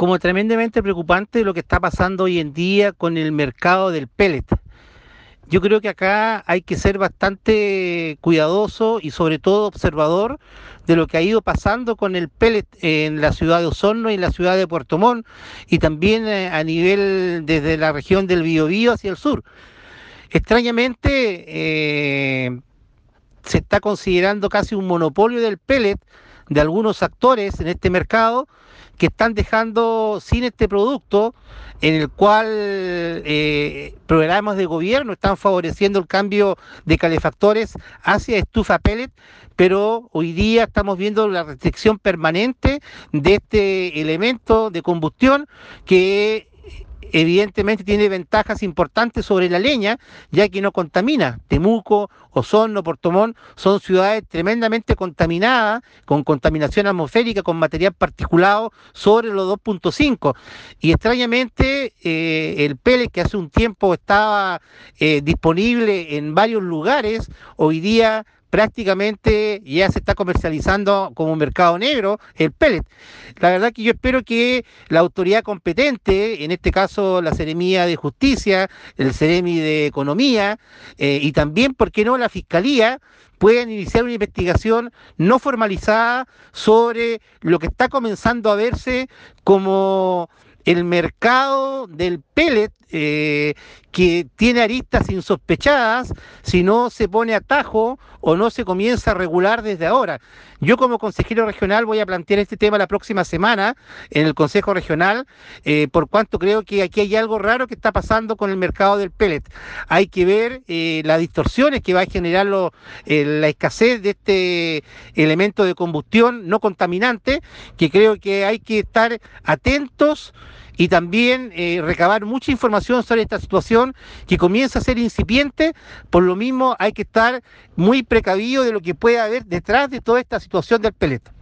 como tremendamente preocupante lo que está pasando hoy en día con el mercado del pellet. Yo creo que acá hay que ser bastante cuidadoso y sobre todo observador de lo que ha ido pasando con el pellet en la ciudad de Osorno y en la ciudad de Puerto Montt y también eh, a nivel desde la región del Biobío hacia el sur. Extrañamente eh, se está considerando casi un monopolio del pellet de algunos actores en este mercado que están dejando sin este producto en el cual eh, programas de gobierno están favoreciendo el cambio de calefactores hacia estufa pellet, pero hoy día estamos viendo la restricción permanente de este elemento de combustión que evidentemente tiene ventajas importantes sobre la leña, ya que no contamina. Temuco, Osorno, Portomón son ciudades tremendamente contaminadas, con contaminación atmosférica, con material particulado sobre los 2.5. Y extrañamente eh, el pellet que hace un tiempo estaba eh, disponible en varios lugares, hoy día prácticamente ya se está comercializando como mercado negro el pellet. La verdad que yo espero que la autoridad competente, en este caso la Seremía de Justicia, el Ceremi de Economía eh, y también, ¿por qué no?, la Fiscalía, puedan iniciar una investigación no formalizada sobre lo que está comenzando a verse como el mercado del pellet eh, que tiene aristas insospechadas si no se pone atajo o no se comienza a regular desde ahora. Yo como consejero regional voy a plantear este tema la próxima semana en el Consejo Regional, eh, por cuanto creo que aquí hay algo raro que está pasando con el mercado del pellet. Hay que ver eh, las distorsiones que va a generar la escasez de este elemento de combustión no contaminante, que creo que hay que estar atentos y también eh, recabar mucha información sobre esta situación que comienza a ser incipiente, por lo mismo hay que estar muy precavido de lo que puede haber detrás de toda esta situación del peleta.